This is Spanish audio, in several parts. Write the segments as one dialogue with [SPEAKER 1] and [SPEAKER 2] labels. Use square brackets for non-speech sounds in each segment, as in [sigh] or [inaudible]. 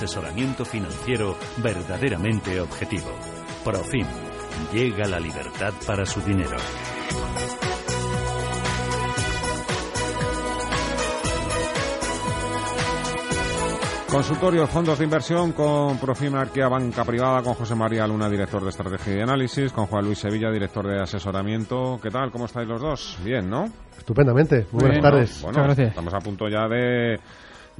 [SPEAKER 1] asesoramiento financiero verdaderamente objetivo. Profim. Llega la libertad para su dinero.
[SPEAKER 2] Consultorio Fondos de Inversión con Profim Arquea Banca Privada, con José María Luna, director de Estrategia y Análisis, con Juan Luis Sevilla, director de Asesoramiento. ¿Qué tal? ¿Cómo estáis los dos? Bien, ¿no?
[SPEAKER 3] Estupendamente. Muy buenas tardes.
[SPEAKER 2] Bueno, gracias. Estamos a punto ya de,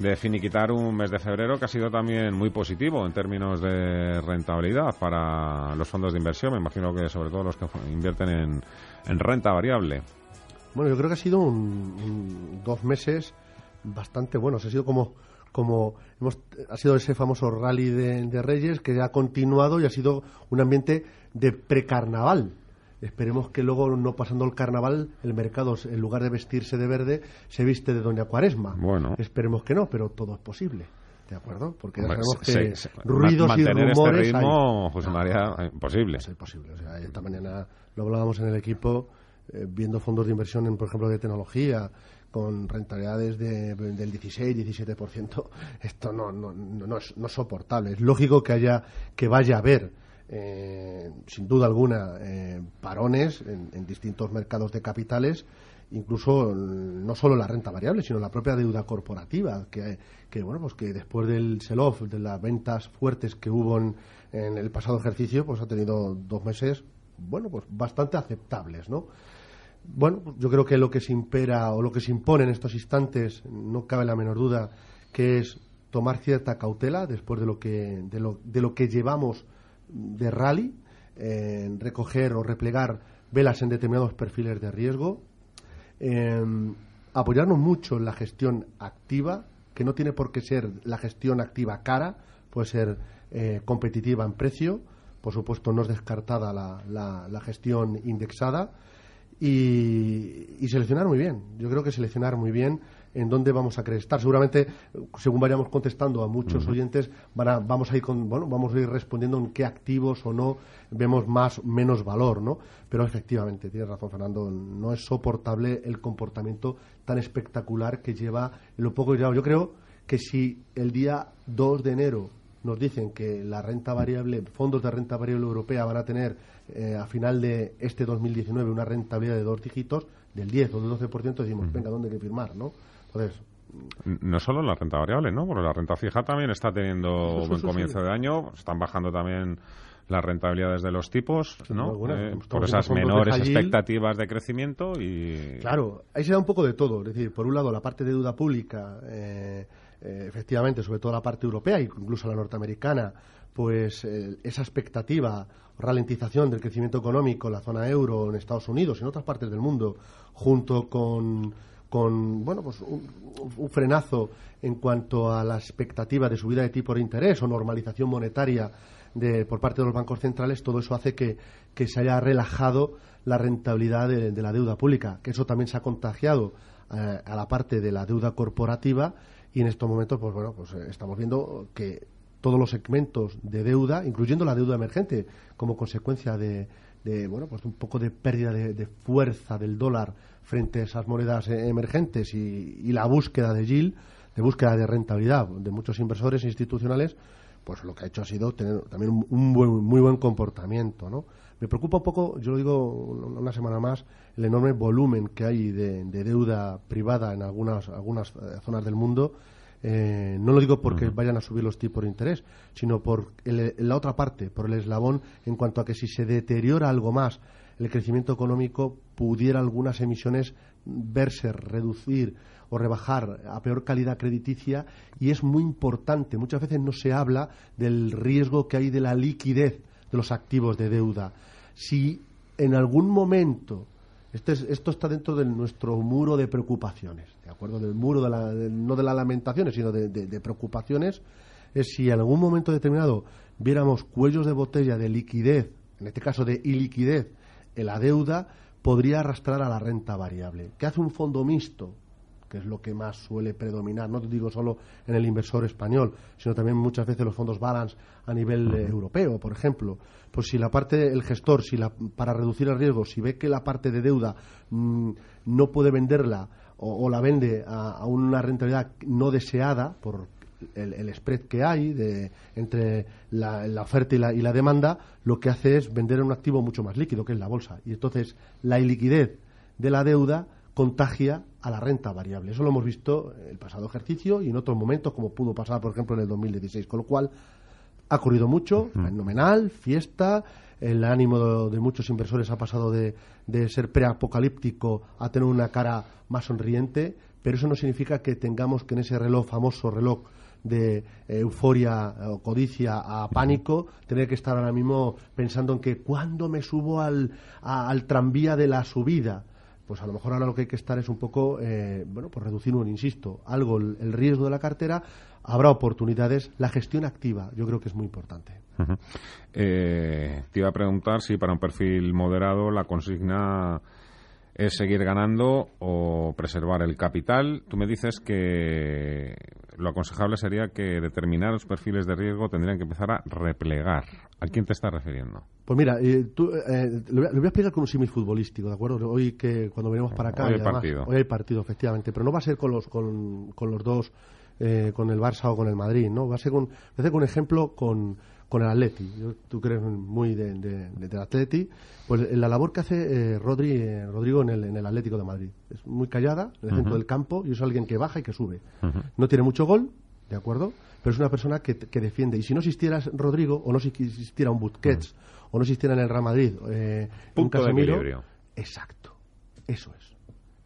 [SPEAKER 2] de finiquitar un mes de febrero que ha sido también muy positivo en términos de rentabilidad para los fondos de inversión. Me imagino que sobre todo los que invierten en, en renta variable.
[SPEAKER 3] Bueno, yo creo que ha sido un, dos meses bastante buenos. Ha sido como como hemos, ha sido ese famoso rally de, Reyes que ha continuado y ha sido un ambiente de precarnaval. Esperemos que luego, no pasando el carnaval, el mercado, en lugar de vestirse de verde, se viste de Doña Cuaresma. Bueno. Esperemos que no, pero todo es posible. ¿De acuerdo? Porque ya sabemos que ruidos y este rumores.
[SPEAKER 2] Este ritmo, José María, imposible.
[SPEAKER 3] Es imposible. O sea, esta mañana lo hablábamos en el equipo, eh, viendo fondos de inversión, en, por ejemplo, de tecnología, con rentabilidades de, del 16-17%, [laughs] esto no, no, no, es, no soportable. Es lógico que, haya, que vaya a haber, eh, sin duda alguna, eh, parones en, distintos mercados de capitales, incluso no solo la renta variable, sino la propia deuda corporativa, que, bueno, pues que después del sell-off, de las ventas fuertes que hubo en, en el pasado ejercicio, pues ha tenido dos meses, bueno, pues bastante aceptables, ¿no? bueno, yo creo que lo que se impera o lo que se impone en estos instantes, no cabe la menor duda, que es tomar cierta cautela después de lo que, de lo, de lo que llevamos de rally, recoger o replegar velas en determinados perfiles de riesgo, apoyarnos mucho en la gestión activa, que no tiene por qué ser la gestión activa cara, puede ser eh, competitiva en precio, por supuesto no es descartada la, la gestión indexada, y, seleccionar muy bien. Yo creo que seleccionar muy bien en dónde vamos a querer estar. Seguramente, según vayamos contestando a muchos oyentes, vamos a ir con, bueno, vamos a ir respondiendo en qué activos o no vemos más menos valor, ¿no? Pero efectivamente, tienes razón, Fernando, no es soportable el comportamiento tan espectacular que lleva lo poco ya. Yo creo que si el día 2 de enero nos dicen que la renta variable, fondos de renta variable europea van a tener eh, a final de este 2019 una rentabilidad de dos dígitos del 10 o del 12%, decimos, venga, ¿dónde hay que firmar? ¿no? Entonces,
[SPEAKER 2] no solo la renta variable, ¿no? Porque la renta fija también está teniendo buen comienzo de año, están bajando también las rentabilidades de los tipos, ¿no? Eh, por esas menores expectativas de crecimiento y...
[SPEAKER 3] Claro, ahí se da un poco de todo. Es decir, por un lado, la parte de deuda pública, eh, efectivamente, sobre todo la parte europea, incluso la norteamericana, pues esa expectativa ralentización del crecimiento económico en la zona euro, en Estados Unidos y en otras partes del mundo, junto con, con bueno, pues un, frenazo en cuanto a la expectativa de subida de tipo de interés o normalización monetaria de, por parte de los bancos centrales, todo eso hace que, se haya relajado la rentabilidad de, la deuda pública, que eso también se ha contagiado eh, a la parte de la deuda corporativa y en estos momentos, pues bueno, pues eh, estamos viendo que todos los segmentos de deuda, incluyendo la deuda emergente, como consecuencia de, bueno, pues un poco de pérdida de, fuerza del dólar frente a esas monedas eh, emergentes y, la búsqueda de yield, de búsqueda de rentabilidad de muchos inversores institucionales, pues lo que ha hecho ha sido tener también un, muy buen comportamiento, ¿no? Me preocupa un poco, yo lo digo una semana más, el enorme volumen que hay de, de deuda privada en algunas, algunas eh, zonas del mundo eh, no lo digo porque vayan a subir los tipos de interés, sino por la otra parte, por el eslabón, en cuanto a que si se deteriora algo más el crecimiento económico, pudiera algunas emisiones verse reducir o rebajar a peor calidad crediticia y es muy importante. Muchas veces no se habla del riesgo que hay de la liquidez de los activos de deuda. Si en algún momento este esto está dentro de nuestro muro de preocupaciones, ¿de acuerdo? Del muro, de la, no de las lamentaciones, sino de, preocupaciones, es si en algún momento determinado viéramos cuellos de botella de liquidez, en este caso de iliquidez, en la deuda, podría arrastrar a la renta variable. ¿Qué hace un fondo mixto? que es lo que más suele predominar, no te digo solo en el inversor español, sino también muchas veces los fondos balance a nivel eh, europeo, por ejemplo. Pues si la parte, el gestor, si la, para reducir el riesgo, si ve que la parte de deuda mm, no puede venderla o, la vende a, una rentabilidad no deseada por el, spread que hay de, entre la, oferta y la, y la, demanda, lo que hace es vender un activo mucho más líquido, que es la bolsa. Y entonces la iliquidez de la deuda contagia a la renta variable. Eso lo hemos visto en el pasado ejercicio y en otros momentos, como pudo pasar, por ejemplo, en el 2016. Con lo cual, ha ocurrido mucho, fenomenal, fiesta, el ánimo de, muchos inversores ha pasado de, de ser preapocalíptico a tener una cara más sonriente, pero eso no significa que tengamos que en ese reloj, famoso reloj de euforia o codicia a pánico, tener que estar ahora mismo pensando en que cuando me subo al, al tranvía de la subida, pues a lo mejor ahora lo que hay que estar es un poco, eh, bueno, pues reducir, un, insisto, algo el, riesgo de la cartera, habrá oportunidades, la gestión activa yo creo que es muy importante.
[SPEAKER 2] Eh, te iba a preguntar si para un perfil moderado la consigna es seguir ganando o preservar el capital. Tú me dices que lo aconsejable sería que determinados perfiles de riesgo tendrían que empezar a replegar. ¿A quién te estás refiriendo?
[SPEAKER 3] Pues mira, eh, tú, eh, lo, voy a, explicar con un símil futbolístico, ¿de acuerdo? Hoy que cuando venimos para acá,
[SPEAKER 2] hoy hay partido.
[SPEAKER 3] Hoy hay partido, efectivamente, pero no va a ser con los, con, con los dos, eh, con el Barça o con el Madrid, ¿no? Va a ser con, va a ser con un ejemplo con con el Atleti. tú crees muy de, de, Atleti. Pues la labor que hace eh, Rodri, eh, Rodrigo en el, en el Atlético de Madrid. Es muy callada, en el centro del campo, y es alguien que baja y que sube. No tiene mucho gol, ¿de acuerdo? Pero es una persona que, que, defiende. Y si no existiera Rodrigo, o no existiera un Busquets, o no existiera en el Real Madrid, eh,
[SPEAKER 2] un Casemiro.
[SPEAKER 3] exacto. Eso es.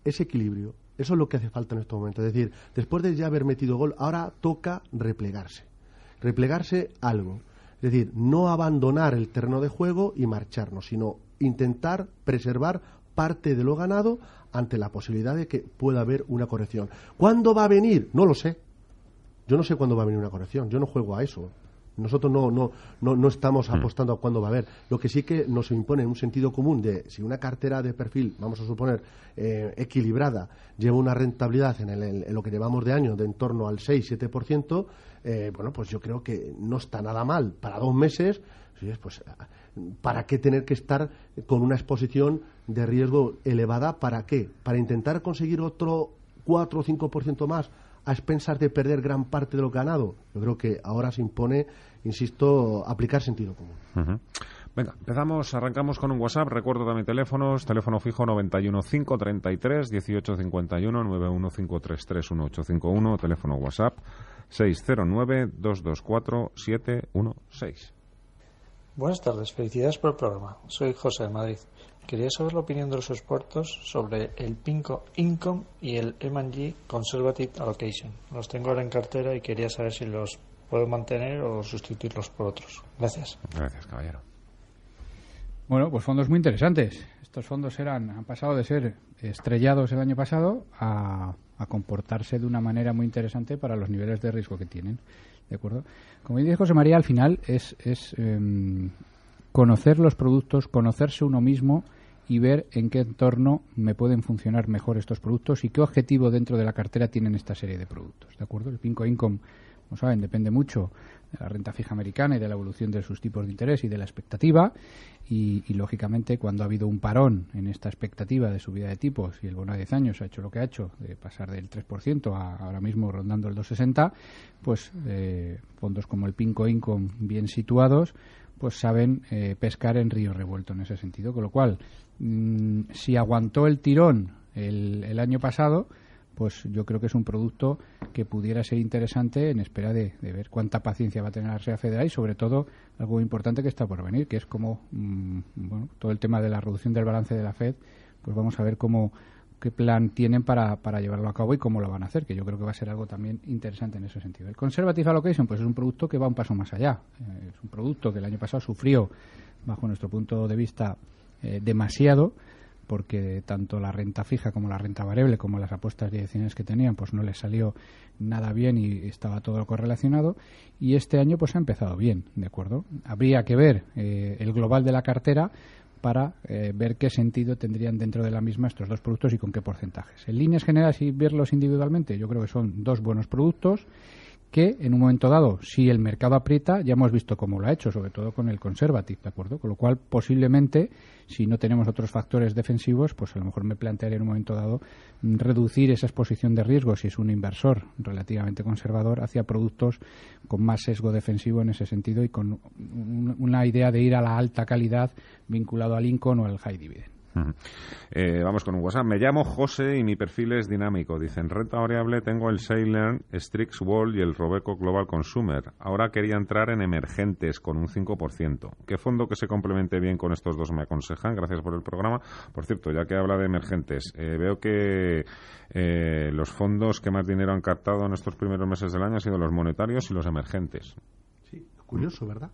[SPEAKER 3] Ese equilibrio. Eso es lo que hace falta en estos momentos. Es decir, después de ya haber metido gol, ahora toca replegarse. Replegarse algo es decir, no abandonar el terreno de juego y marcharnos, sino intentar preservar parte de lo ganado ante la posibilidad de que pueda haber una corrección. ¿Cuándo va a venir? No lo sé. Yo no sé cuándo va a venir una corrección. Yo no juego a eso. Nosotros no, no, no, no estamos hmm. apostando a cuándo va a haber. Lo que sí que nos impone un sentido común de si una cartera de perfil, vamos a suponer, eh, equilibrada, lleva una rentabilidad en, en, lo que llevamos de año de en torno al 6-7%, eh, bueno, pues yo creo que no está nada mal para dos meses. Pues, ¿para qué tener que estar con una exposición de riesgo elevada? ¿Para qué? ¿Para intentar conseguir otro 4 o 5% más a expensas de perder gran parte de lo ganado? Yo creo que ahora se impone, insisto, aplicar sentido común.
[SPEAKER 2] Venga, empezamos, arrancamos con un WhatsApp. Recuerdo también teléfonos, teléfono fijo 91 533 1851 91533 1851, teléfono WhatsApp 609-224-716.
[SPEAKER 4] Buenas tardes, felicidades por el programa. Soy José de Madrid. Quería saber la opinión de los expertos sobre el Pinco Income y el M&G Conservative Allocation. Los tengo ahora en cartera y quería saber si los puedo mantener o sustituirlos por otros. Gracias.
[SPEAKER 2] Gracias, caballero.
[SPEAKER 5] Bueno, pues fondos muy interesantes. Estos fondos eran, han pasado de ser estrellados el año pasado a a comportarse de una manera muy interesante para los niveles de riesgo que tienen. ¿De acuerdo? Como dice José María, al final es, es em, conocer los productos, conocerse uno mismo y ver en qué entorno me pueden funcionar mejor estos productos y qué objetivo dentro de la cartera tienen esta serie de productos. ¿De acuerdo? El Pinco Income, como saben, depende mucho de la renta fija americana y de la evolución de sus tipos de interés y de la expectativa. Y, lógicamente, cuando ha habido un parón en esta expectativa de subida de tipos y el bono de 10 años ha hecho lo que ha hecho, de pasar del 3% a ahora mismo rondando el 2,60, pues eh, fondos como el Pinco Income bien situados pues saben eh, pescar en río revuelto en ese sentido. Con lo cual, mm, si aguantó el tirón el, el año pasado, pues yo creo que es un producto que pudiera ser interesante en espera de, ver cuánta paciencia va a tener la Reserva Federal y sobre todo algo importante que está por venir, que es como mm, bueno, todo el tema de la reducción del balance de la Fed, pues vamos a ver cómo qué plan tienen para, para llevarlo a cabo y cómo lo van a hacer, que yo creo que va a ser algo también interesante en ese sentido. El Conservative Allocation pues es un producto que va un paso más allá. Eh, es un producto que el año pasado sufrió, bajo nuestro punto de vista, eh, demasiado porque tanto la renta fija como la renta variable como las apuestas direccionales que tenían pues no les salió nada bien y estaba todo correlacionado y este año pues ha empezado bien de acuerdo habría que ver eh, el global de la cartera para eh, ver qué sentido tendrían dentro de la misma estos dos productos y con qué porcentajes. En líneas generales y verlos individualmente yo creo que son dos buenos productos que en un momento dado, si el mercado aprieta, ya hemos visto cómo lo ha hecho, sobre todo con el conservative, ¿de acuerdo? Con lo cual, posiblemente, si no tenemos otros factores defensivos, pues a lo mejor me plantearía en un momento dado reducir esa exposición de riesgo si es un inversor relativamente conservador hacia productos con más sesgo defensivo en ese sentido y con una idea de ir a la alta calidad vinculado al Lincoln o al high dividend.
[SPEAKER 2] Eh, vamos con un WhatsApp. Me llamo José y mi perfil es dinámico. Dicen, renta variable tengo el Sailern, Strix Wall y el Robeco Global Consumer. Ahora quería entrar en emergentes con un 5%. ¿Qué fondo que se complemente bien con estos dos me aconsejan? Gracias por el programa. Por cierto, ya que habla de emergentes, eh, veo que eh, los fondos que más dinero han captado en estos primeros meses del año han sido los monetarios y los emergentes.
[SPEAKER 3] Sí, curioso, ¿verdad?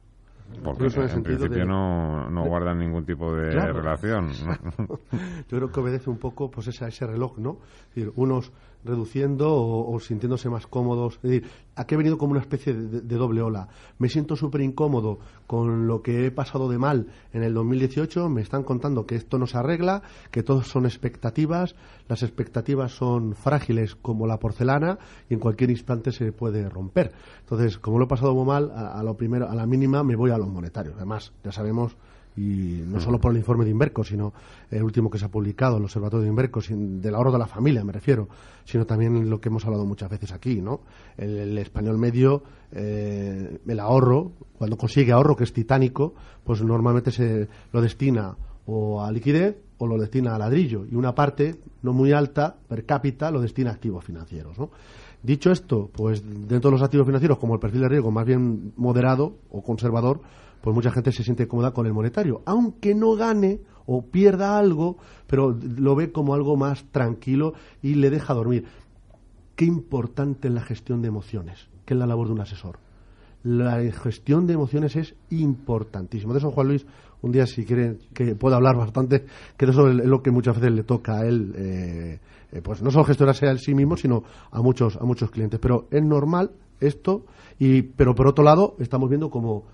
[SPEAKER 2] Porque en, principio no, no guardan ningún tipo de relación. [laughs]
[SPEAKER 3] Yo creo que obedece un poco pues a ese reloj, ¿no? Es decir, unos reduciendo o, sintiéndose más cómodos. Es decir, aquí he venido como una especie de, doble ola. Me siento súper incómodo con lo que he pasado de mal en el 2018. Me están contando que esto no se arregla, que todo son expectativas. Las expectativas son frágiles como la porcelana y en cualquier instante se puede romper. Entonces, como lo he pasado muy mal, a, lo primero, a la mínima me voy a los monetarios. Además, ya sabemos y no solo por el informe de Inverco, sino el último que se ha publicado, el Observatorio de Inverco, del ahorro de la familia, me refiero, sino también lo que hemos hablado muchas veces aquí, ¿no? El, español medio, eh, el ahorro, cuando consigue ahorro, que es titánico, pues normalmente se lo destina o a liquidez o lo destina a ladrillo, y una parte, no muy alta, per cápita, lo destina a activos financieros, ¿no? Dicho esto, pues dentro de los activos financieros, como el perfil de riesgo más bien moderado o conservador, pues mucha gente se siente cómoda con el monetario, aunque no gane o pierda algo, pero lo ve como algo más tranquilo y le deja dormir. Qué importante es la gestión de emociones, que es la labor de un asesor. La gestión de emociones es importantísimo. De eso, Juan Luis, un día, si quiere, que pueda hablar bastante, que de eso es lo que muchas veces le toca a él, eh, eh, pues no solo gestionarse a sí mismo, sino a muchos, a muchos clientes. Pero es normal esto, y, pero por otro lado, estamos viendo como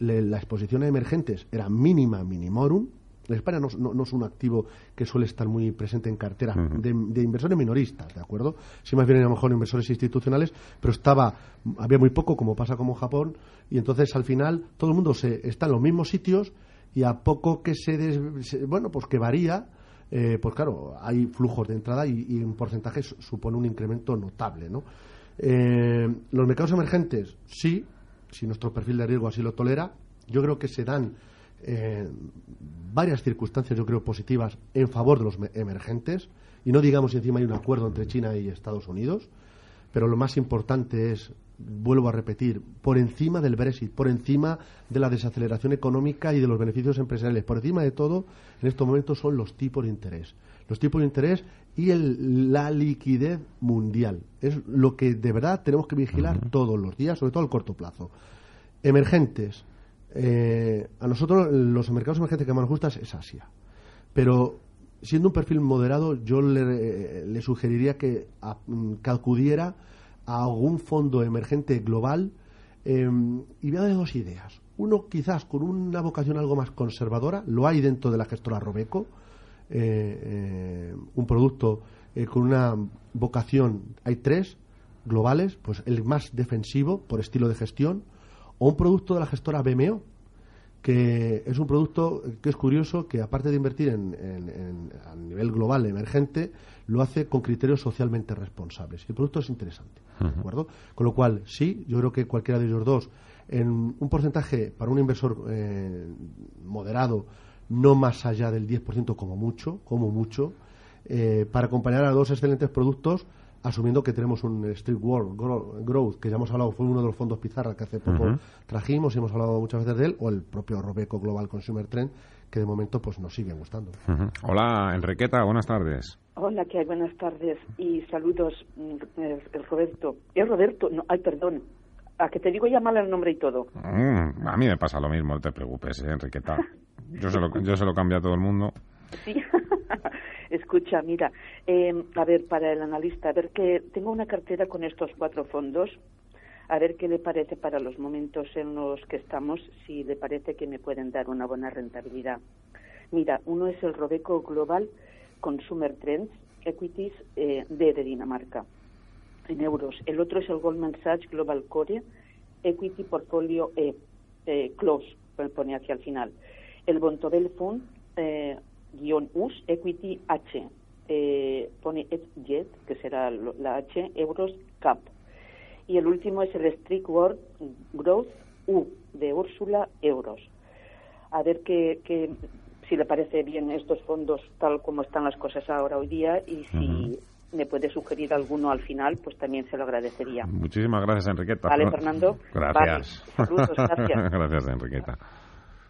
[SPEAKER 3] la exposición a emergentes era mínima minimorum. En España no, es un activo que suele estar muy presente en cartera de, inversores minoristas, ¿de acuerdo? Sí más bien a lo mejor inversores institucionales, pero estaba, había muy poco, como pasa como Japón, y entonces al final todo el mundo se, está en los mismos sitios y a poco que se, bueno, pues que varía, eh, pues claro, hay flujos de entrada y, un porcentaje supone un incremento notable, ¿no? Eh, los mercados emergentes, sí, si nuestro perfil de riesgo así lo tolera. Yo creo que se dan eh, varias circunstancias, yo creo, positivas en favor de los emergentes. Y no digamos si encima hay un acuerdo entre China y Estados Unidos. Pero lo más importante es, vuelvo a repetir, por encima del Brexit, por encima de la desaceleración económica y de los beneficios empresariales, por encima de todo, en estos momentos son los tipos de interés. Los tipos de interés y la liquidez mundial. Es lo que de verdad tenemos que vigilar todos los días, sobre todo al corto plazo. Emergentes. Eh, a nosotros los mercados emergentes que más nos gustan es Asia. Pero siendo un perfil moderado, yo le, sugeriría que, acudiera a algún fondo emergente global em, y vea de dos ideas. Uno, quizás con una vocación algo más conservadora, lo hay dentro de la gestora Robeco, eh, eh, un producto eh, con una vocación, hay tres globales, pues el más defensivo por estilo de gestión, o un producto de la gestora BMO, que es un producto que es curioso, que aparte de invertir en, a nivel global emergente, lo hace con criterios socialmente responsables. Y el producto es interesante, ¿de acuerdo? Con lo cual, sí, yo creo que cualquiera de ellos dos, en un porcentaje para un inversor moderado, no más allá del 10% como mucho, como mucho, eh, para acompañar a dos excelentes productos, asumiendo que tenemos un Street World Growth, que ya hemos hablado, fue uno de los fondos Pizarra que hace poco trajimos y hemos hablado muchas veces de él, o el propio Robeco Global Consumer Trend, que de momento pues nos sigue gustando.
[SPEAKER 2] Hola, Enriqueta, buenas tardes.
[SPEAKER 6] Hola, ¿qué hay? Buenas tardes y saludos, mm, eh, Roberto. Es Roberto, no, ay, perdón, a que te digo ya mal el nombre y todo.
[SPEAKER 2] Mm, a mí me pasa lo mismo, no te preocupes, ¿eh, Enriqueta. [laughs] Yo se, lo, yo se lo cambio a todo el mundo.
[SPEAKER 6] Sí. [laughs] Escucha, mira, em, a ver, para el analista, a ver que tengo una cartera con estos cuatro fondos, a ver qué le parece para los momentos en los que estamos, si le parece que me pueden dar una buena rentabilidad. Mira, uno es el Robeco Global Consumer Trends Equities eh, de Dinamarca en euros. El otro es el Goldman Sachs Global Core Equity Portfolio E, eh, Close, pone hacia el final. El Bontobel Fund eh, guion US Equity H, eh, pone Jet, que será la H, euros CAP. Y el último es el Strict World Growth U, de Úrsula, euros. A ver qué, si le parece bien estos fondos tal como están las cosas ahora hoy día y si me puede sugerir alguno al final, pues también se lo agradecería.
[SPEAKER 2] Muchísimas gracias, Enriqueta.
[SPEAKER 6] Vale, Fernando.
[SPEAKER 2] Gracias.
[SPEAKER 6] Saludos, gracias. [laughs]
[SPEAKER 2] gracias, Enriqueta.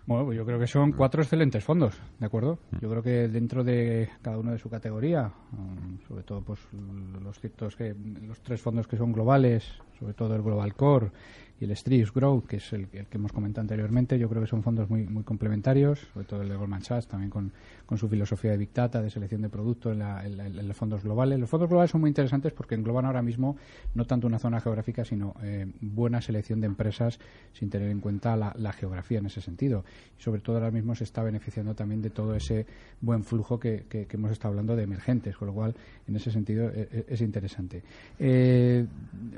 [SPEAKER 5] Bueno, pues yo creo que son cuatro excelentes fondos, ¿de acuerdo? Yo creo que dentro de cada uno de su categoría, um, sobre todo pues los ciertos que los tres fondos que son globales, sobre todo el Global Core y el Street Growth, que es el, que hemos comentado anteriormente, yo creo que son fondos muy, muy complementarios, sobre todo el de Goldman Sachs, también con, con su filosofía de Big Data, de selección de producto en, los fondos globales. Los fondos globales son muy interesantes porque engloban ahora mismo no tanto una zona geográfica, sino eh, buena selección de empresas sin tener en cuenta la, geografía en ese sentido. Y sobre todo ahora mismo se está beneficiando también de todo ese buen flujo que, hemos estado hablando de emergentes, con lo cual en ese sentido e, e, es, interesante. Eh,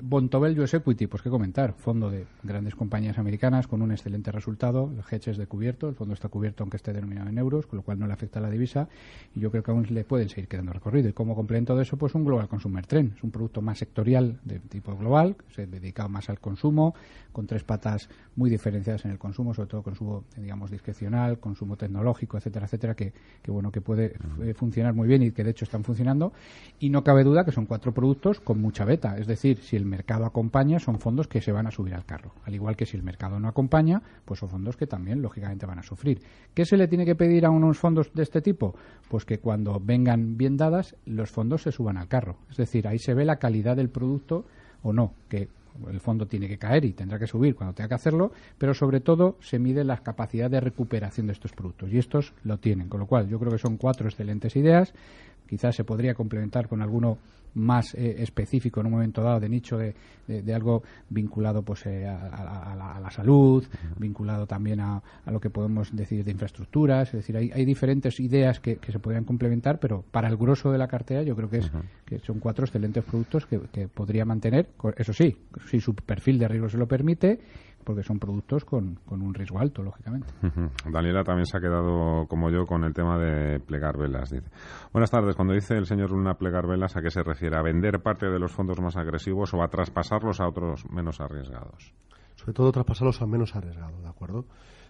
[SPEAKER 5] Bontobel US Equity, pues qué comentar, fondo de grandes compañías americanas con un excelente resultado, el hedge es de cubierto, el fondo está cubierto aunque esté denominado en euros, con lo cual no le afecta a la divisa y yo creo que aún le pueden seguir quedando recorrido. Y como complemento de eso, pues un Global Consumer Trend, es un producto más sectorial de tipo global, se dedica más al consumo, con tres patas muy diferenciadas en el consumo, sobre todo consumo, digamos, discrecional, consumo tecnológico, etcétera, etcétera, que, que bueno, que puede eh, funcionar muy bien y que de hecho están funcionando. Y no cabe duda que son cuatro productos con mucha beta, es decir, si el mercado acompaña, son fondos que se van a subir al carro. Al igual que si el mercado no acompaña, pues son fondos que también, lógicamente, van a sufrir. ¿Qué se le tiene que pedir a unos fondos de este tipo? Pues que cuando vengan bien dadas, los fondos se suban al carro. Es decir, ahí se ve la calidad del producto o no, que el fondo tiene que caer y tendrá que subir cuando tenga que hacerlo, pero sobre todo se mide la capacidad de recuperación de estos productos y estos lo tienen, con lo cual yo creo que son cuatro excelentes ideas, quizás se podría complementar con alguno más eh, específico en un momento dado de nicho de, de, algo vinculado pues eh, a, la, salud, vinculado también a, lo que podemos decir de infraestructuras, es decir, hay, hay diferentes ideas que, se podrían complementar, pero para el grueso de la cartera yo creo que, es, que son cuatro excelentes productos que, que podría mantener, eso sí, si su perfil de riesgo se lo permite porque son productos con, con un riesgo alto, lógicamente.
[SPEAKER 2] Daniela también se ha quedado, como yo, con el tema de plegar velas. Dice. Buenas tardes. Cuando dice el señor Luna plegar velas, ¿a qué se refiere? ¿A vender parte de los fondos más agresivos o a traspasarlos a otros menos arriesgados?
[SPEAKER 3] Sobre todo traspasarlos a menos arriesgados, ¿de acuerdo?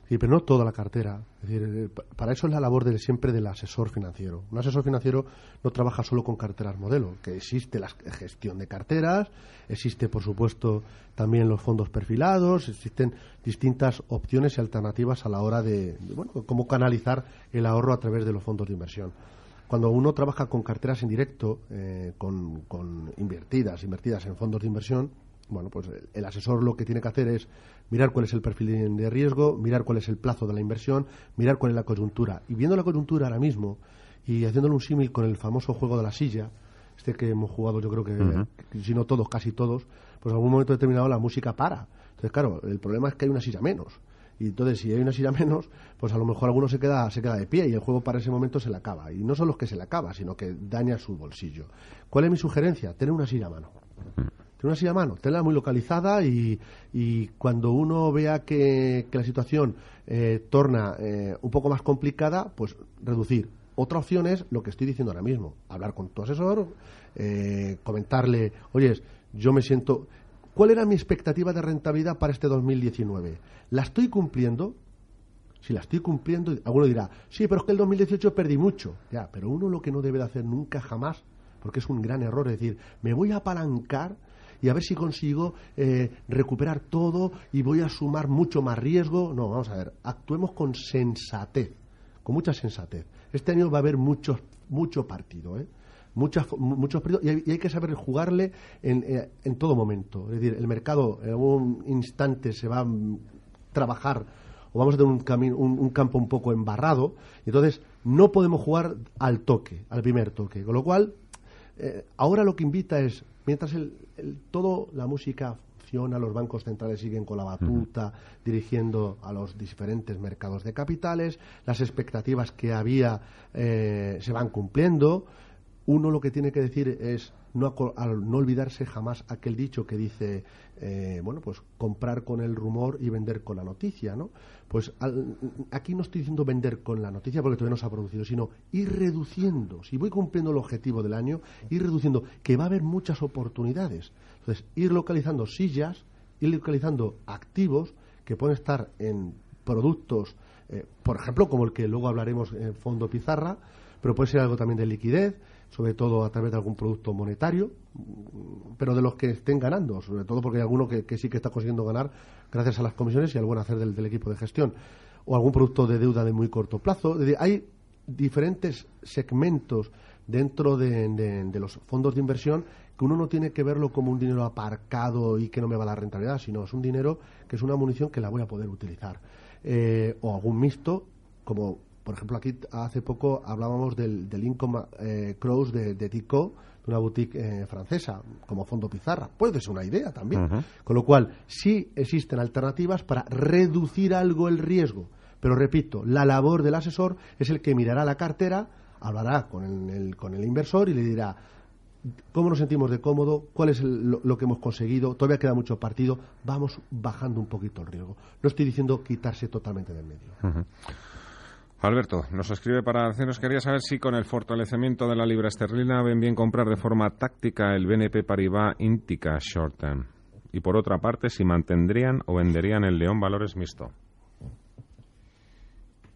[SPEAKER 3] Pero no toda la cartera. Es decir, eh, para eso es la labor de siempre del asesor financiero. Un asesor financiero no trabaja solo con carteras modelo, que existe la gestión de carteras, existe, por supuesto, también los fondos perfilados, existen distintas opciones y alternativas a la hora de, bueno, cómo canalizar el ahorro a través de los fondos de inversión. Cuando uno trabaja con carteras en directo, eh, con, con invertidas, invertidas en fondos de inversión, bueno, pues el asesor lo que tiene que hacer es mirar cuál es el perfil de riesgo, mirar cuál es el plazo de la inversión, mirar cuál es la coyuntura. Y viendo la coyuntura ahora mismo y haciéndole un símil con el famoso juego de la silla, este que hemos jugado yo creo que, si no todos, casi todos, pues en algún momento determinado la música para. Entonces, claro, el problema es que hay una silla menos. Y entonces, si hay una silla [laughs] menos, pues a lo mejor alguno se queda, se queda de pie y el juego para ese momento se le acaba. Y no solo es que se le acaba, sino que daña su bolsillo. ¿Cuál es mi sugerencia? Tener una silla a mano. Tiene una silla a mano, tenla muy localizada y, y cuando uno vea que, la situación eh, torna eh, un poco más complicada, pues reducir. Otra opción es lo que estoy diciendo ahora mismo, hablar con tu asesor, eh, comentarle, oye, yo me siento... ¿Cuál era mi expectativa de rentabilidad para este 2019? ¿La estoy cumpliendo? Si la estoy cumpliendo, alguno dirá, sí, pero es que el 2018 perdí mucho. Ya, pero uno lo que no debe de hacer nunca, jamás, porque es un gran error, es decir, me voy a apalancar y a ver si consigo eh, recuperar todo y voy a sumar mucho más riesgo. No, vamos a ver, actuemos con sensatez, con mucha sensatez. Este año va a haber mucho, mucho partido, ¿eh? Muchas, muchos partidos y hay, que saber jugarle en, eh, en, todo momento. Es decir, el mercado en algún instante se va a trabajar o vamos a tener un, camino, un, campo un poco embarrado, y entonces no podemos jugar al toque, al primer toque. Con lo cual, eh, ahora lo que invita es Mientras el, todo la música funciona, los bancos centrales siguen con la batuta, dirigiendo a los diferentes mercados de capitales, las expectativas que había eh, se van cumpliendo. Uno lo que tiene que decir es no, al no olvidarse jamás aquel dicho que dice, eh, bueno, pues comprar con el rumor y vender con la noticia, ¿no? Pues aquí no estoy diciendo vender con la noticia porque todavía no se ha producido, sino ir reduciendo, si voy cumpliendo el objetivo del año, ir reduciendo, que va a haber muchas oportunidades. Entonces, ir localizando sillas, ir localizando activos que pueden estar en productos, eh, por ejemplo, como el que luego hablaremos en Fondo Pizarra, pero puede ser algo también de liquidez, sobre todo a través de algún producto monetario, pero de los que estén ganando, sobre todo porque hay alguno que, sí que está consiguiendo ganar gracias a las comisiones y al buen hacer del, equipo de gestión, o algún producto de deuda de muy corto plazo. hay diferentes segmentos dentro de, los fondos de inversión que uno no tiene que verlo como un dinero aparcado y que no me va a dar rentabilidad, sino es un dinero que es una munición que la voy a poder utilizar. Eh, o algún mixto, como por ejemplo, aquí hace poco hablábamos del, del Income eh, Cross de, Tico, de una boutique eh, francesa, como fondo pizarra. Puede ser una idea también. Con lo cual, sí existen alternativas para reducir algo el riesgo. Pero repito, la labor del asesor es el que mirará la cartera, hablará con el, con el inversor y le dirá cómo nos sentimos de cómodo, cuál es lo, que hemos conseguido, todavía queda mucho partido, vamos bajando un poquito el riesgo. No estoy diciendo quitarse totalmente del medio.
[SPEAKER 2] Alberto, nos escribe para hacernos quería saber si con el fortalecimiento de la libra esterlina ven bien comprar de forma táctica el BNP Paribas Intica Short Term. Y por otra parte, si mantendrían o venderían el León Valores Mixto.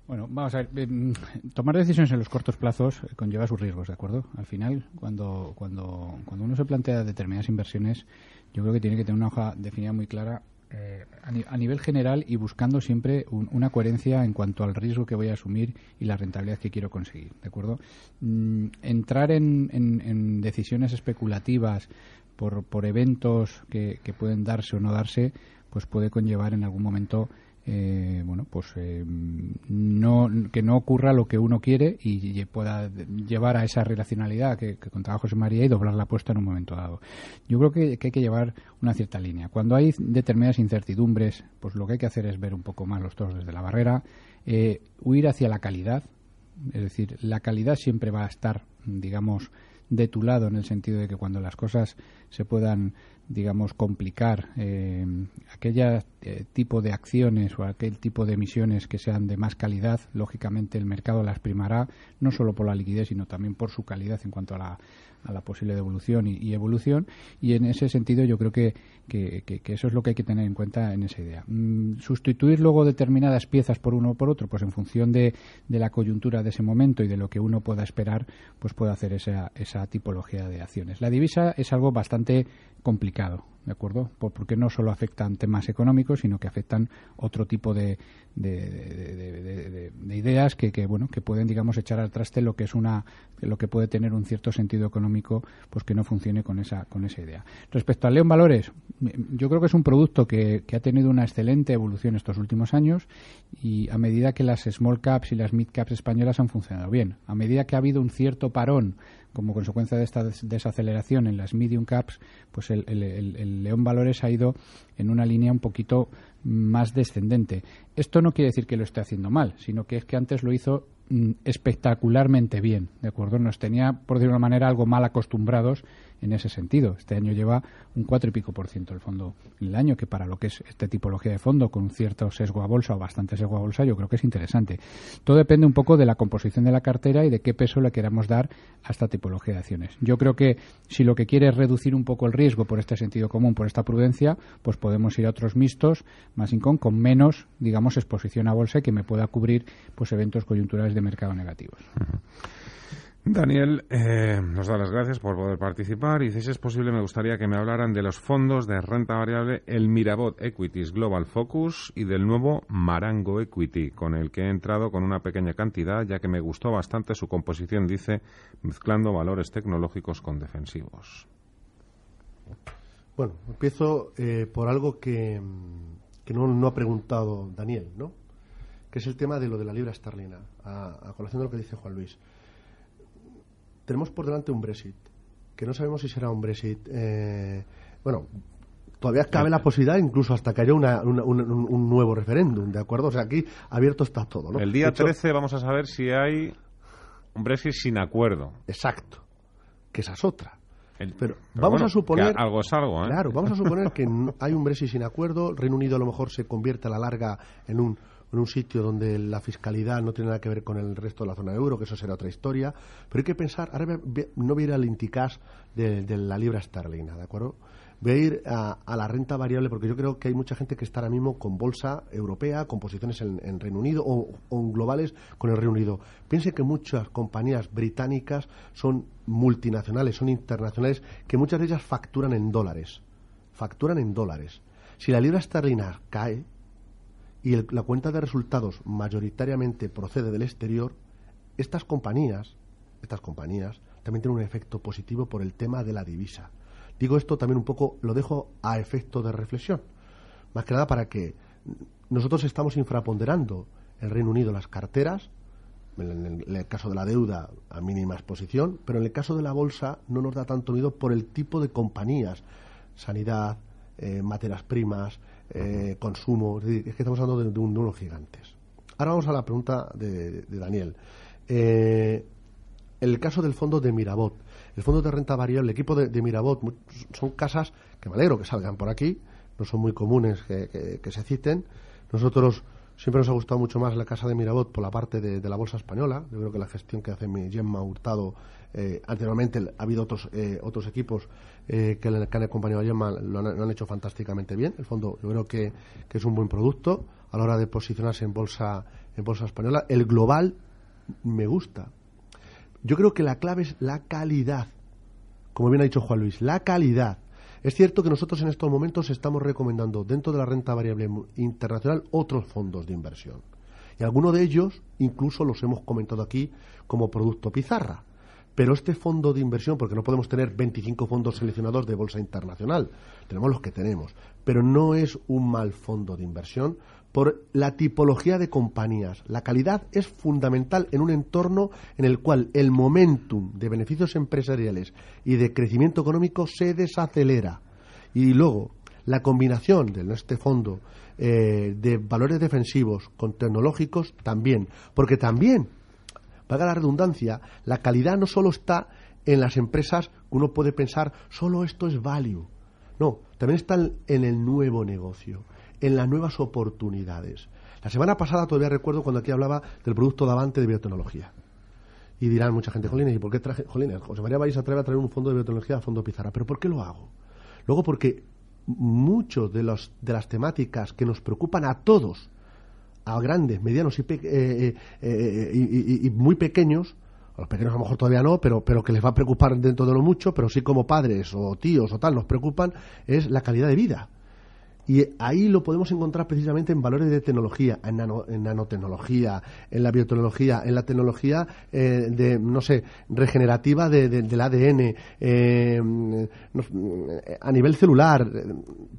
[SPEAKER 5] Bueno, vamos a ver. Em, tomar decisiones en los cortos plazos eh, conlleva sus riesgos, ¿de acuerdo? Al final, cuando, cuando, cuando uno se plantea determinadas inversiones, yo creo que tiene que tener una hoja definida muy clara eh, a, nivel general y buscando siempre una coherencia en cuanto al riesgo que voy a asumir y la rentabilidad que quiero conseguir, ¿de acuerdo? Mm, entrar en, decisiones especulativas por, por eventos que, que, pueden darse o no darse, pues puede conllevar en algún momento eh, bueno, pues eh, no, que no ocurra lo que uno quiere y, pueda llevar a esa relacionalidad que, contaba José María y doblar la apuesta en un momento dado. Yo creo que, hay que llevar una cierta línea. Cuando hay determinadas incertidumbres, pues lo que hay que hacer es ver un poco más los toros desde la barrera, eh, huir hacia la calidad, es decir, la calidad siempre va a estar, digamos, de tu lado en el sentido de que cuando las cosas se puedan digamos, complicar eh, aquel eh, tipo de acciones o aquel tipo de emisiones que sean de más calidad, lógicamente el mercado las primará, no solo por la liquidez, sino también por su calidad en cuanto a la, a la posible devolución y, evolución. Y en ese sentido yo creo que, que, eso es lo que hay que tener en cuenta en esa idea. Mm, sustituir luego determinadas piezas por uno o por otro, pues en función de, de, la coyuntura de ese momento y de lo que uno pueda esperar, pues puede hacer esa, esa tipología de acciones. La divisa es algo bastante complicado. ¿De acuerdo? Porque no solo afectan temas económicos, sino que afectan otro tipo de, de, ideas que, que, bueno, que pueden, digamos, echar al traste lo que es una, lo que puede tener un cierto sentido económico, pues que no funcione con esa, con esa idea. Respecto al León Valores, yo creo que es un producto que, que ha tenido una excelente evolución estos últimos años y a medida que las small caps y las mid caps españolas han funcionado bien, a medida que ha habido un cierto parón como consecuencia de esta desaceleración en las medium caps, pues el, León Valores ha ido en una línea un poquito más descendente. Esto no quiere decir que lo esté haciendo mal, sino que es que antes lo hizo mm, espectacularmente bien, ¿de acuerdo? Nos tenía, por decir de una manera, algo mal acostumbrados en ese sentido. Este año lleva un cuatro y pico por ciento el fondo en el año, que para lo que es esta tipología de fondo, con un cierto sesgo a bolsa o bastante sesgo a bolsa, yo creo que es interesante. Todo depende un poco de la composición de la cartera y de qué peso le queramos dar a esta tipología de acciones. Yo creo que si lo que quiere es reducir un poco el riesgo por este sentido común, por esta prudencia, pues podemos ir a otros mixtos, más incón, con menos, digamos, exposición a bolsa que me pueda cubrir pues eventos coyunturales de mercado negativos.
[SPEAKER 2] Daniel eh, nos da las gracias por poder participar y si es posible, me gustaría que me hablaran de los fondos de renta variable, el Mirabot Equities Global Focus y del nuevo Marango Equity, con el que he entrado con una pequeña cantidad, ya que me gustó bastante su composición, dice, mezclando valores tecnológicos con defensivos.
[SPEAKER 3] Bueno, empiezo eh, por algo que, no, ha preguntado Daniel, ¿no? Que es el tema de lo de la libra esterlina, a, a colación de lo que dice Juan Luis tenemos por delante un Brexit, que no sabemos si será un Brexit. Eh, bueno, todavía cabe la posibilidad, incluso hasta que haya un, nuevo referéndum, ¿de acuerdo? O sea, aquí abierto está todo, ¿no?
[SPEAKER 2] El día 13 vamos a saber si hay un Brexit sin acuerdo.
[SPEAKER 3] Exacto, que esa es otra. pero, vamos a suponer
[SPEAKER 2] algo es algo, ¿eh?
[SPEAKER 3] Claro, vamos a suponer que hay un Brexit sin acuerdo, Reino Unido a lo mejor se convierte a la larga en un en un sitio donde la fiscalidad no tiene nada que ver con el resto de la zona euro, que eso será otra historia. Pero hay que pensar, ahora no voy a ir al inticas de, de la libra esterlina, ¿de acuerdo? Voy a ir a, la renta variable porque yo creo que hay mucha gente que está ahora mismo con bolsa europea, con posiciones en, Reino Unido o, o, globales con el Reino Unido. Piense que muchas compañías británicas son multinacionales, son internacionales, que muchas de ellas facturan en dólares. Facturan en dólares. Si la libra esterlina cae y la cuenta de resultados mayoritariamente procede del exterior, estas compañías, estas compañías también tienen un efecto positivo por el tema de la divisa. Digo esto también un poco, lo dejo a efecto de reflexión. Más que nada para que nosotros estamos infraponderando el Reino Unido las carteras, en el, caso de la deuda a mínima exposición, pero en el caso de la bolsa no nos da tanto miedo por el tipo de compañías, sanidad, eh, materias primas, eh, consumo, es, decir, que estamos hablando de, unos gigantes. Ahora vamos a la pregunta de, Daniel. Eh, el caso del fondo de Mirabot el fondo de renta variable, el equipo de, Mirabot, son casas que me alegro que salgan por aquí, no son muy comunes que, se citen. Nosotros siempre nos ha gustado mucho más la casa de Mirabot por la parte de, la bolsa española. Yo creo que la gestión que hace mi Gemma Hurtado, eh, anteriormente ha habido otros eh, otros equipos eh, que, le, han acompañado a Gemma, lo han, hecho fantásticamente bien. El fondo yo creo que, que, es un buen producto a la hora de posicionarse en bolsa en bolsa española. El global me gusta, yo creo que la clave es la calidad. Como bien ha dicho Juan Luis, la calidad. Es cierto que nosotros en estos momentos estamos recomendando dentro de la renta variable internacional otros fondos de inversión. Y algunos de ellos incluso los hemos comentado aquí como producto pizarra. Pero este fondo de inversión, porque no podemos tener 25 fondos seleccionados de bolsa internacional, tenemos los que tenemos, pero no es un mal fondo de inversión por la tipología de compañías. La calidad es fundamental en un entorno en el cual el momentum de beneficios empresariales y de crecimiento económico se desacelera. Y luego, la combinación de este fondo eh, de valores defensivos con tecnológicos también, porque también, valga la redundancia, la calidad no solo está en las empresas que uno puede pensar, solo esto es value. No, también está en el nuevo negocio en las nuevas oportunidades. La semana pasada todavía recuerdo cuando aquí hablaba del producto Davante de biotecnología. Y dirán mucha gente, Jolines, ¿y por qué traje, Jolines, José María vais a traer a traer un fondo de biotecnología a fondo Pizarra? ¿Pero por qué lo hago? Luego porque muchos de, los, de las temáticas que nos preocupan a todos, a grandes, medianos y, eh, eh, eh, y, muy pequeños, a los pequeños a lo mejor todavía no, pero, pero que les va a preocupar dentro de lo mucho, pero sí como padres o tíos o tal, nos preocupan, es la calidad de vida y ahí lo podemos encontrar precisamente en valores de tecnología, en, nanotecnología, en la biotecnología, en la tecnología eh, de, no sé, regenerativa del ADN, eh, a nivel celular,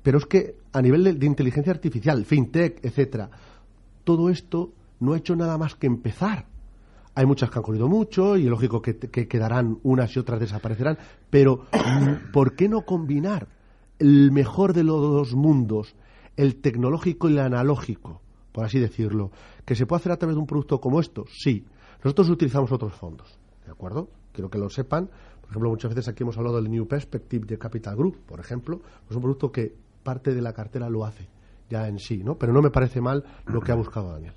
[SPEAKER 3] pero es que a nivel de, inteligencia artificial, fintech, etcétera, todo esto no ha hecho nada más que empezar. Hay muchas que han corrido mucho y es lógico que quedarán unas y otras desaparecerán, pero ¿por qué no combinar? El mejor de los dos mundos, el tecnológico y el analógico, por así decirlo, que se puede hacer a través de un producto como esto, sí. Nosotros utilizamos otros fondos, ¿de acuerdo? Quiero que lo sepan. Por ejemplo, muchas veces aquí hemos hablado del New Perspective de Capital Group, por ejemplo. Es un producto que parte de la cartera lo hace ya en sí, ¿no? Pero no me parece mal lo que ha buscado Daniel.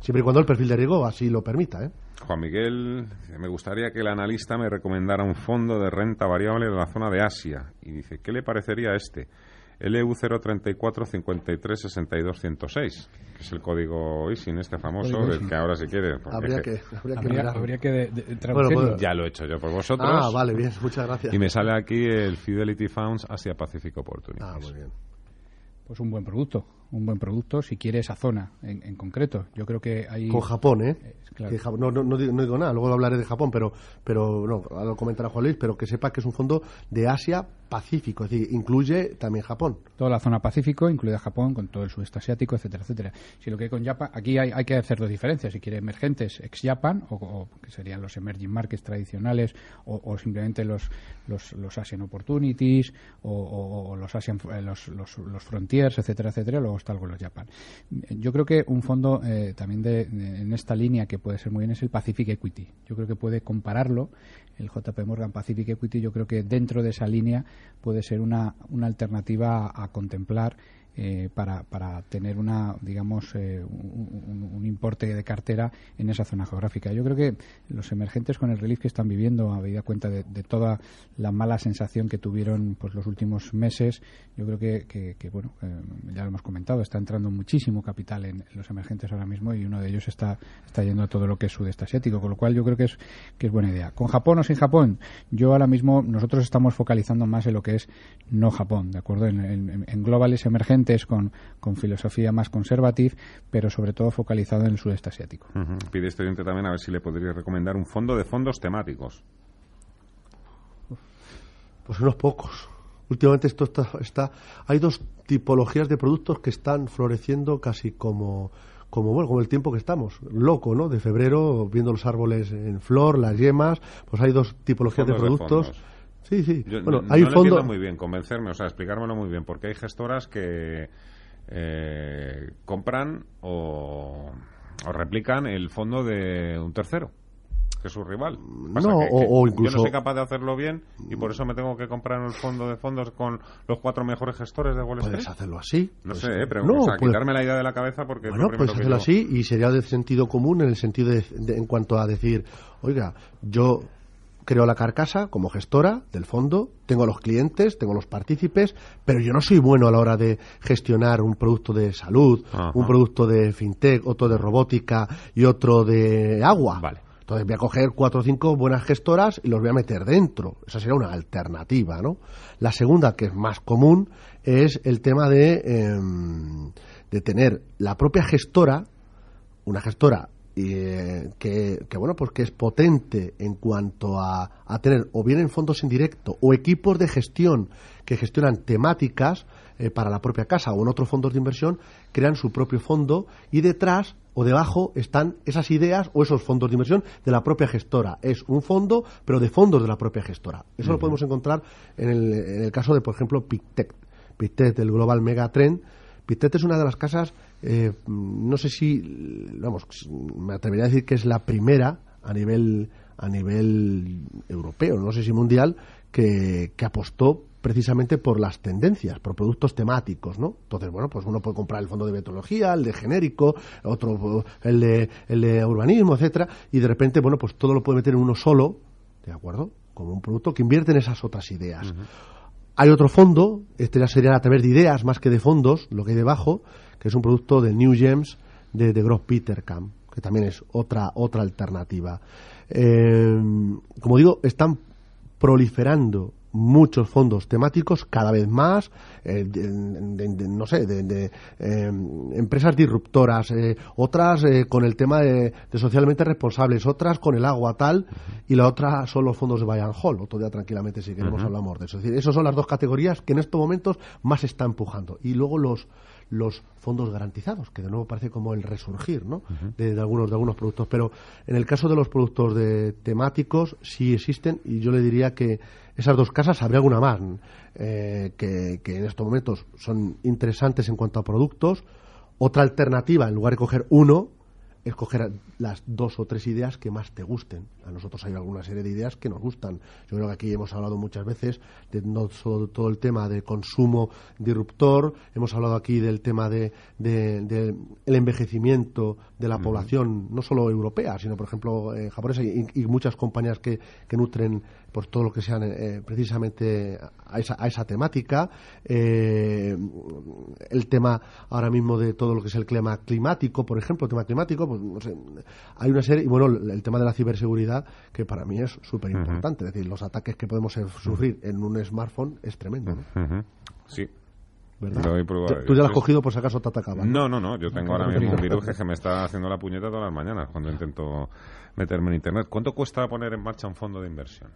[SPEAKER 3] Siempre y cuando el perfil de riesgo así lo permita, ¿eh?
[SPEAKER 2] Juan Miguel, me gustaría que el analista me recomendara un fondo de renta variable de la zona de Asia. Y dice, ¿qué le parecería este? LU 034 53 62 106, que es el código ISIN, este famoso, del que ahora si quiere.
[SPEAKER 3] Habría que,
[SPEAKER 5] habría que, traducirlo.
[SPEAKER 2] ya lo he hecho yo por vosotros.
[SPEAKER 3] Ah, vale, bien, muchas gracias.
[SPEAKER 2] Y me sale aquí el Fidelity Funds Asia Pacific Opportunities.
[SPEAKER 3] Ah, muy bien.
[SPEAKER 5] Pues un buen producto un buen producto si quiere esa zona en, concreto. Yo creo que hay...
[SPEAKER 3] Con Japón, ¿eh? no, no, no, digo nada, luego hablaré de Japón, pero, pero no, lo comentará Juan Luis, pero que sepa que es un fondo de Asia Pacífico, es decir, incluye también Japón.
[SPEAKER 5] Toda la zona Pacífico, incluida Japón, con todo el sudeste asiático, etcétera, etcétera. Si lo que hay con Japan, aquí hay, hay que hacer dos diferencias, si quiere emergentes ex-Japan, o, que serían los emerging markets tradicionales, o, simplemente los, los, los Asian Opportunities, o, los, Asian, eh, los, los, los Frontiers, etcétera, etcétera, luego está algo los Japan. Yo creo que un fondo eh, también de, en esta línea que puede ser muy bien es el Pacific Equity. Yo creo que puede compararlo, el JP Morgan Pacific Equity, yo creo que dentro de esa línea puede ser una, una alternativa a contemplar eh, para, para, tener una, digamos, eh, un, importe de cartera en esa zona geográfica. Yo creo que los emergentes con el relief que están viviendo, habida cuenta de, toda la mala sensación que tuvieron pues, los últimos meses, yo creo que, bueno, eh, ya lo hemos comentado, está entrando muchísimo capital en, los emergentes ahora mismo y uno de ellos está, está yendo a todo lo que es sudeste asiático, con lo cual yo creo que es, que es buena idea. Con Japón o sin Japón, yo ahora mismo, nosotros estamos focalizando más en lo que es no Japón, ¿de acuerdo? En, en globales emergentes con, con filosofía más conservativa, pero sobre todo focalizado en el sudeste asiático.
[SPEAKER 2] Pide este oyente también a ver si le podría recomendar un fondo de fondos temáticos.
[SPEAKER 3] Pues unos pocos. Últimamente esto está, está, hay dos tipologías de productos que están floreciendo casi como como bueno, como el tiempo que estamos, loco, ¿no? De febrero, viendo los árboles en flor, las yemas, pues hay dos tipologías de productos. Sí, sí.
[SPEAKER 2] bueno, hay no muy bien, convencerme, o sea, explicármelo muy bien, porque hay gestoras que eh, compran o, replican el fondo de un tercero que es su rival.
[SPEAKER 3] no, o, incluso... Yo
[SPEAKER 2] no soy capaz de hacerlo bien y por eso me tengo que comprar el fondo de fondos con los cuatro mejores gestores de Wall Street.
[SPEAKER 3] Puedes hacerlo así.
[SPEAKER 2] No sé, eh, pero no, quitarme la idea de la cabeza porque...
[SPEAKER 3] Bueno, puedes hacerlo así y sería de sentido común en el sentido de, en cuanto a decir, oiga, yo creo la carcasa como gestora del fondo, tengo los clientes, tengo los partícipes, pero yo no soy bueno a la hora de gestionar un producto de salud, un producto de fintech, otro de robótica y otro de agua.
[SPEAKER 2] Vale.
[SPEAKER 3] Entonces voy a coger cuatro o cinco buenas gestoras y los voy a meter dentro. Esa sería una alternativa, ¿no? La segunda, que es más común, es el tema de, em, de tener la propia gestora, una gestora eh, que, bueno pues que es potente en cuanto a, tener o bien en fondos en directo o equipos de gestión que gestionan temáticas eh, para la propia casa o en otros fondos de inversión crean su propio fondo y detrás o debajo están esas ideas o esos fondos de inversión de la propia gestora. Es un fondo, pero de fondos de la propia gestora. Eso lo podemos encontrar en el, en el, caso de, por ejemplo, Pictet. Pictet, el Global Megatrend. Pictet es una de las casas eh, no sé si, vamos, me atrevería a decir que es la primera a nivel a nivel europeo, no sé si mundial, que, apostó precisamente por las tendencias, por productos temáticos, ¿no? Entonces, bueno, pues uno puede comprar el fondo de meteorología, el de genérico, otro el de, el de urbanismo, etcétera, y de repente, bueno, pues todo lo puede meter en uno solo, ¿de acuerdo? Como un producto que invierte en esas otras ideas. Hay otro fondo, este ya sería a través de ideas más que de fondos, lo que hay debajo, que es un producto de New Gems de, de Gross Petercam, que también es otra, otra alternativa. Eh, como digo, están proliferando muchos fondos temáticos cada vez más, eh, no sé, de, eh, empresas disruptoras, otras con el tema de, socialmente responsables, otras con el agua tal, y la otra son los fondos de buy and hold. Otro día tranquilamente si queremos hablamos de eso. Es decir, esas son las dos categorías que en estos momentos más se están empujando. Y luego los los fondos garantizados, que de nuevo parece como el resurgir ¿no? de, algunos, de algunos productos. Pero en el caso de los productos de temáticos sí existen y yo le diría que esas dos casas, habría alguna más, eh, que, que en estos momentos son interesantes en cuanto a productos. Otra alternativa, en lugar de coger uno, escoger las dos o tres ideas que más te gusten. A nosotros hay alguna serie de ideas que nos gustan. Yo creo que aquí hemos hablado muchas veces de no solo todo el tema de consumo disruptor, hemos hablado aquí del tema de, el envejecimiento de la población, no solo europea, sino por ejemplo eh, japonesa y, muchas compañías que, que nutren por todo lo que sean eh, precisamente a esa, a esa temática. Eh, el tema ahora mismo de todo lo que es el clima climático, por ejemplo, el tema climático, pues no sé, hay una serie, y bueno, el tema de la ciberseguridad, que para mí es súper importante. Es decir, los ataques que podemos sufrir en un smartphone es tremendo.
[SPEAKER 2] Sí,
[SPEAKER 3] ¿Tú ya lo has cogido por si acaso te atacaba?
[SPEAKER 2] No, no, no. Yo tengo ahora mismo un virus que me está haciendo la puñeta todas las mañanas cuando intento meterme en Internet. ¿Cuánto cuesta poner en marcha un fondo de inversión?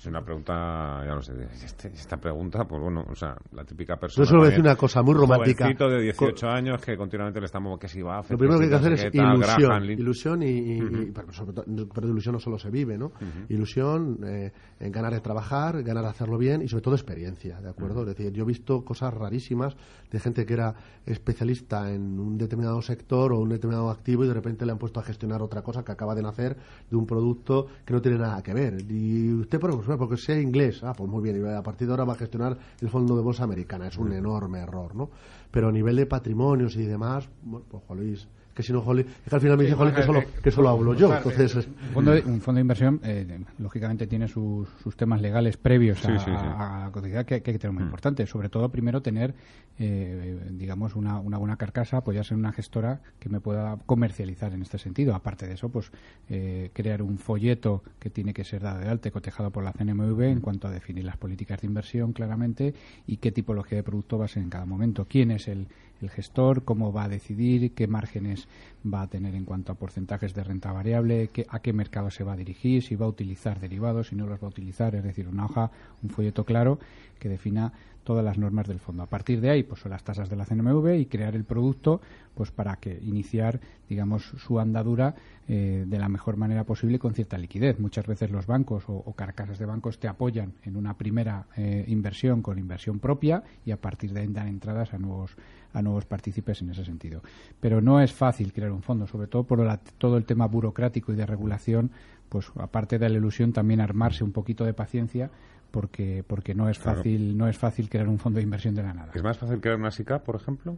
[SPEAKER 2] Es una pregunta, ya lo sé, este, esta pregunta, pues bueno, o sea, la típica persona...
[SPEAKER 3] Yo solo decir una cosa muy romántica.
[SPEAKER 2] Un de 18 años que continuamente le estamos, que si va a
[SPEAKER 3] Lo primero que hay que hacer es ilusión, ilusión y, pero, sobre todo, pero de ilusión no solo se vive, ¿no? Ilusión, eh, en ganar de trabajar, ganar de hacerlo bien y sobre todo experiencia, ¿de acuerdo? Es decir, yo he visto cosas rarísimas de gente que era especialista en un determinado sector o un determinado activo y de repente le han puesto a gestionar otra cosa que acaba de nacer de un producto que no tiene nada que ver. Y usted, por porque sea inglés, ah, pues muy bien, y a partir de ahora va a gestionar el fondo de bolsa americana, es un enorme error, ¿no? Pero a nivel de patrimonios y demás, bueno, pues Juan Luis que si no es que al final me dice Holly que solo, que solo hablo yo. Entonces,
[SPEAKER 5] un, fondo de, un fondo de inversión, eh, lógicamente, tiene sus, sus, temas legales previos a, la codicidad que, hay que tener muy mm. importante. Sobre todo, primero, tener, eh, digamos, una, una buena carcasa, apoyarse ser una gestora que me pueda comercializar en este sentido. Aparte de eso, pues eh, crear un folleto que tiene que ser dado de alta y cotejado por la CNMV en cuanto a definir las políticas de inversión claramente y qué tipología de producto va a ser en cada momento. ¿Quién es el, el gestor, cómo va a decidir, qué márgenes va a tener en cuanto a porcentajes de renta variable, a qué mercado se va a dirigir, si va a utilizar derivados, si no los va a utilizar, es decir, una hoja, un folleto claro que defina todas las normas del fondo. A partir de ahí, pues son las tasas de la CNMV y crear el producto, pues para que iniciar, digamos, su andadura eh, de la mejor manera posible con cierta liquidez. Muchas veces los bancos o, carcasas de bancos te apoyan en una primera eh, inversión con inversión propia y a partir de ahí dan entradas a nuevos a nuevos partícipes en ese sentido. Pero no es fácil crear un fondo, sobre todo por todo el tema burocrático y de regulación, pues aparte de la ilusión también armarse un poquito de paciencia porque porque no es fácil no es fácil crear un fondo de inversión de la nada.
[SPEAKER 2] ¿Es más fácil crear una SICAP, por ejemplo?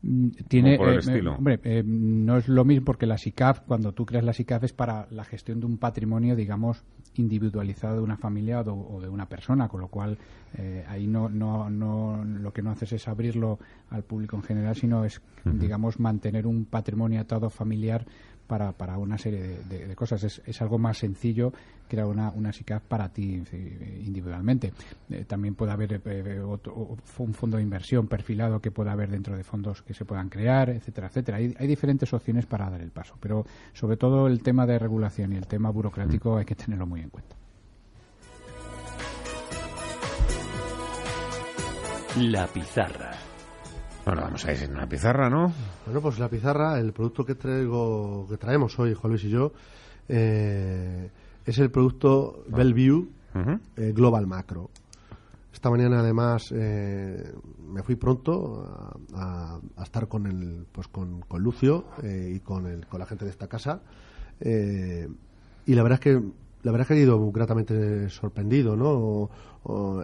[SPEAKER 5] Mm, tiene eh, eh, hombre eh, no es lo mismo porque la SICAF cuando tú creas la SICAF es para la gestión de un patrimonio digamos individualizado de una familia o de, una persona con lo cual ahí no, no, no lo que no haces es abrirlo al público en general sino es digamos mantener un patrimonio atado familiar para, para una serie de, cosas. Es, es, algo más sencillo crear una, una SICAF para ti individualmente. Eh, también puede haber eh, eh, un fondo de inversión perfilado que pueda haber dentro de fondos que se puedan crear, etcétera, etcétera. Hay, hay diferentes opciones para dar el paso, pero sobre todo el tema de regulación y el tema burocrático hay que tenerlo muy en cuenta.
[SPEAKER 1] La pizarra.
[SPEAKER 2] Bueno, vamos a ir en una pizarra, ¿no?
[SPEAKER 3] Bueno, pues la pizarra, el producto que traigo, que traemos hoy, Juan Luis y yo, eh, es el producto ah. Bellevue eh, Global Macro. Esta mañana, además, eh, me fui pronto a, estar con el, pues con, con Lucio y con, el, con la gente de esta casa. y la verdad es que la verdad es que he ido gratamente sorprendido, ¿no?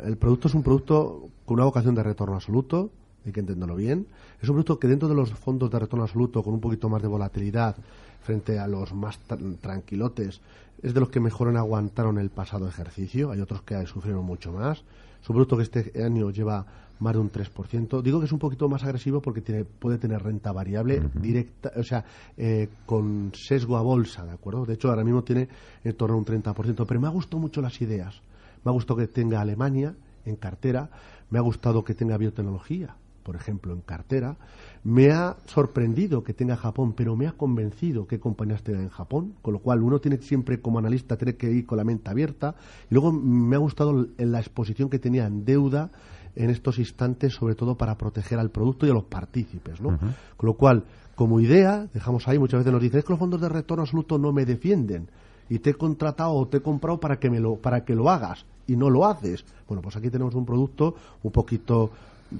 [SPEAKER 3] el producto es un producto con una vocación de retorno absoluto, hay que entenderlo bien. Es un producto que dentro de los fondos de retorno absoluto, con un poquito más de volatilidad frente a los más tranquilotes, es de los que mejor aguantaron el pasado ejercicio. Hay otros que sufrieron mucho más. Es un producto que este año lleva más de un 3%. Digo que es un poquito más agresivo porque tiene, puede tener renta variable directa, o sea, eh, con sesgo a bolsa, ¿de acuerdo? De hecho, ahora mismo tiene en torno a un 30%. Pero me ha gustado mucho las ideas. Me ha gustado que tenga Alemania en cartera. Me ha gustado que tenga biotecnología por ejemplo, en cartera. Me ha sorprendido que tenga Japón, pero me ha convencido que compañías tengan en Japón, con lo cual uno tiene siempre como analista tiene que ir con la mente abierta. Y luego me ha gustado la exposición que tenía en deuda en estos instantes, sobre todo para proteger al producto y a los partícipes, ¿no? Con lo cual, como idea, dejamos ahí, muchas veces nos dicen, es que los fondos de retorno absoluto no me defienden y te he contratado o te he comprado para que me lo para que lo hagas y no lo haces. Bueno, pues aquí tenemos un producto un poquito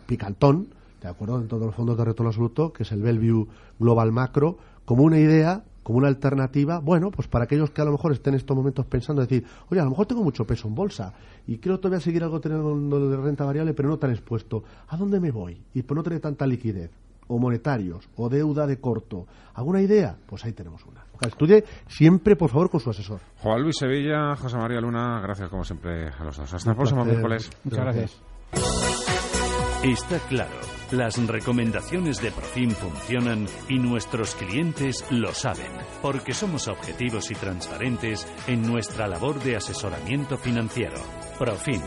[SPEAKER 3] picantón, ¿de acuerdo? En todos los fondos de retorno absoluto, que es el Bellevue Global Macro, como una idea, como una alternativa, bueno, pues para aquellos que a lo mejor estén en estos momentos pensando, decir, oye, a lo mejor tengo mucho peso en bolsa y quiero todavía seguir algo teniendo de renta variable, pero no tan expuesto. ¿A dónde me voy? Y por no tener tanta liquidez o monetarios o deuda de corto. ¿Alguna idea? Pues ahí tenemos una. estudie siempre, por favor, con su asesor.
[SPEAKER 2] Juan Luis Sevilla, José María Luna, gracias como siempre a los dos. Hasta el próximo miércoles.
[SPEAKER 5] Muchas gracias.
[SPEAKER 1] Está claro, las recomendaciones de Profim funcionan y nuestros clientes lo saben, porque somos objetivos y transparentes en nuestra labor de asesoramiento financiero. Profim